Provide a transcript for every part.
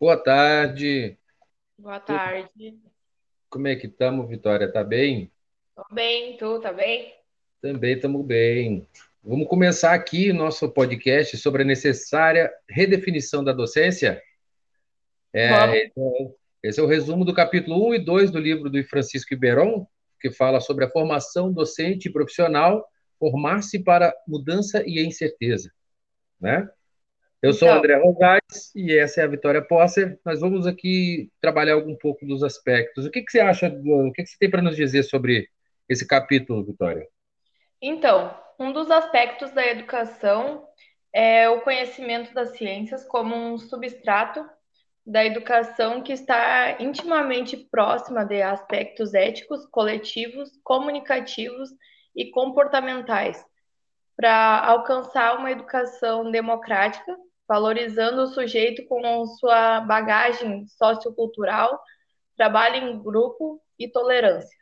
Boa tarde. Boa tarde. Como é que estamos, Vitória? Tá bem? Tô bem, tu tá bem? Também estamos bem. Vamos começar aqui o nosso podcast sobre a necessária redefinição da docência. É, então, esse é o resumo do capítulo 1 e 2 do livro do Francisco Iberon, que fala sobre a formação docente e profissional, formar-se para mudança e incerteza, né? Eu sou Então, André Rosales e essa é a Vitória Posser. Nós vamos aqui trabalhar algum pouco dos aspectos. O que que você acha, o que que você tem para nos dizer sobre esse capítulo, Vitória? então, um dos aspectos da educação é o conhecimento das ciências como um substrato da educação que está intimamente próxima de aspectos éticos, coletivos, comunicativos e comportamentais, para alcançar uma educação democrática, valorizando o sujeito com sua bagagem sociocultural, trabalho em grupo e tolerância.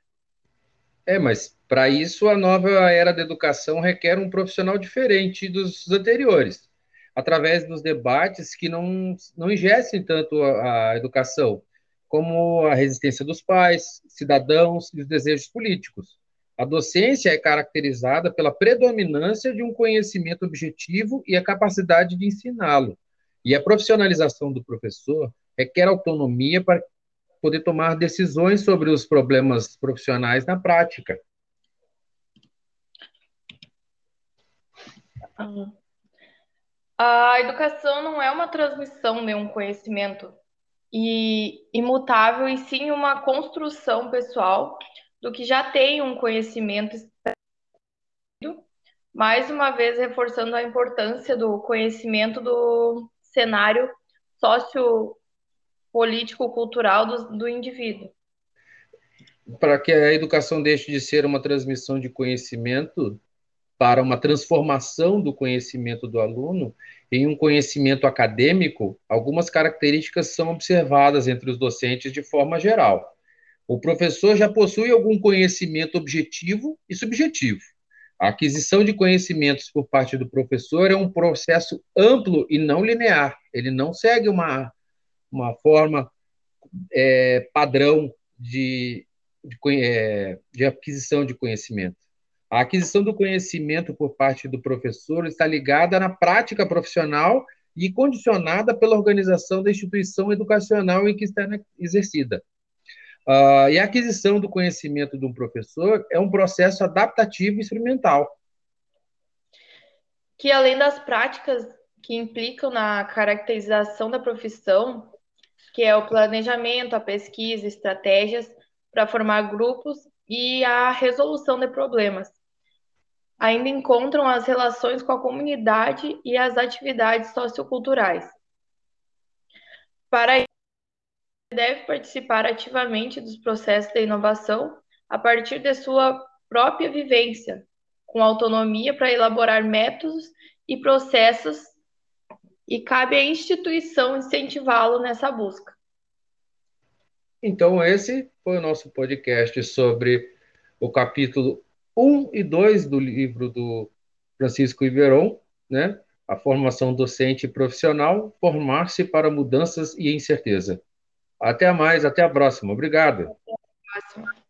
É, mas para isso a nova era da educação requer um profissional diferente dos anteriores, através dos debates que não, não engestem tanto a, a educação, como a resistência dos pais, cidadãos e os desejos políticos. A docência é caracterizada pela predominância de um conhecimento objetivo e a capacidade de ensiná-lo. E a profissionalização do professor requer autonomia para poder tomar decisões sobre os problemas profissionais na prática. A educação não é uma transmissão de um conhecimento e imutável, e sim uma construção pessoal do que já tem um conhecimento, mais uma vez reforçando a importância do conhecimento do cenário sociopolítico-cultural do, do indivíduo. Para que a educação deixe de ser uma transmissão de conhecimento para uma transformação do conhecimento do aluno em um conhecimento acadêmico, algumas características são observadas entre os docentes de forma geral. O professor já possui algum conhecimento objetivo e subjetivo. A aquisição de conhecimentos por parte do professor é um processo amplo e não linear. Ele não segue uma, uma forma é, padrão de, de, é, de aquisição de conhecimento. A aquisição do conhecimento por parte do professor está ligada na prática profissional e condicionada pela organização da instituição educacional em que está exercida. Uh, e a aquisição do conhecimento de um professor é um processo adaptativo e experimental. Que além das práticas que implicam na caracterização da profissão, que é o planejamento, a pesquisa, estratégias para formar grupos e a resolução de problemas, ainda encontram as relações com a comunidade e as atividades socioculturais. Para deve participar ativamente dos processos de inovação a partir de sua própria vivência, com autonomia para elaborar métodos e processos, e cabe à instituição incentivá-lo nessa busca. Então, esse foi o nosso podcast sobre o capítulo 1 e 2 do livro do Francisco Iberon, né? A formação docente e profissional, formar-se para mudanças e incerteza. Até mais, até a próxima. Obrigado. Até a próxima.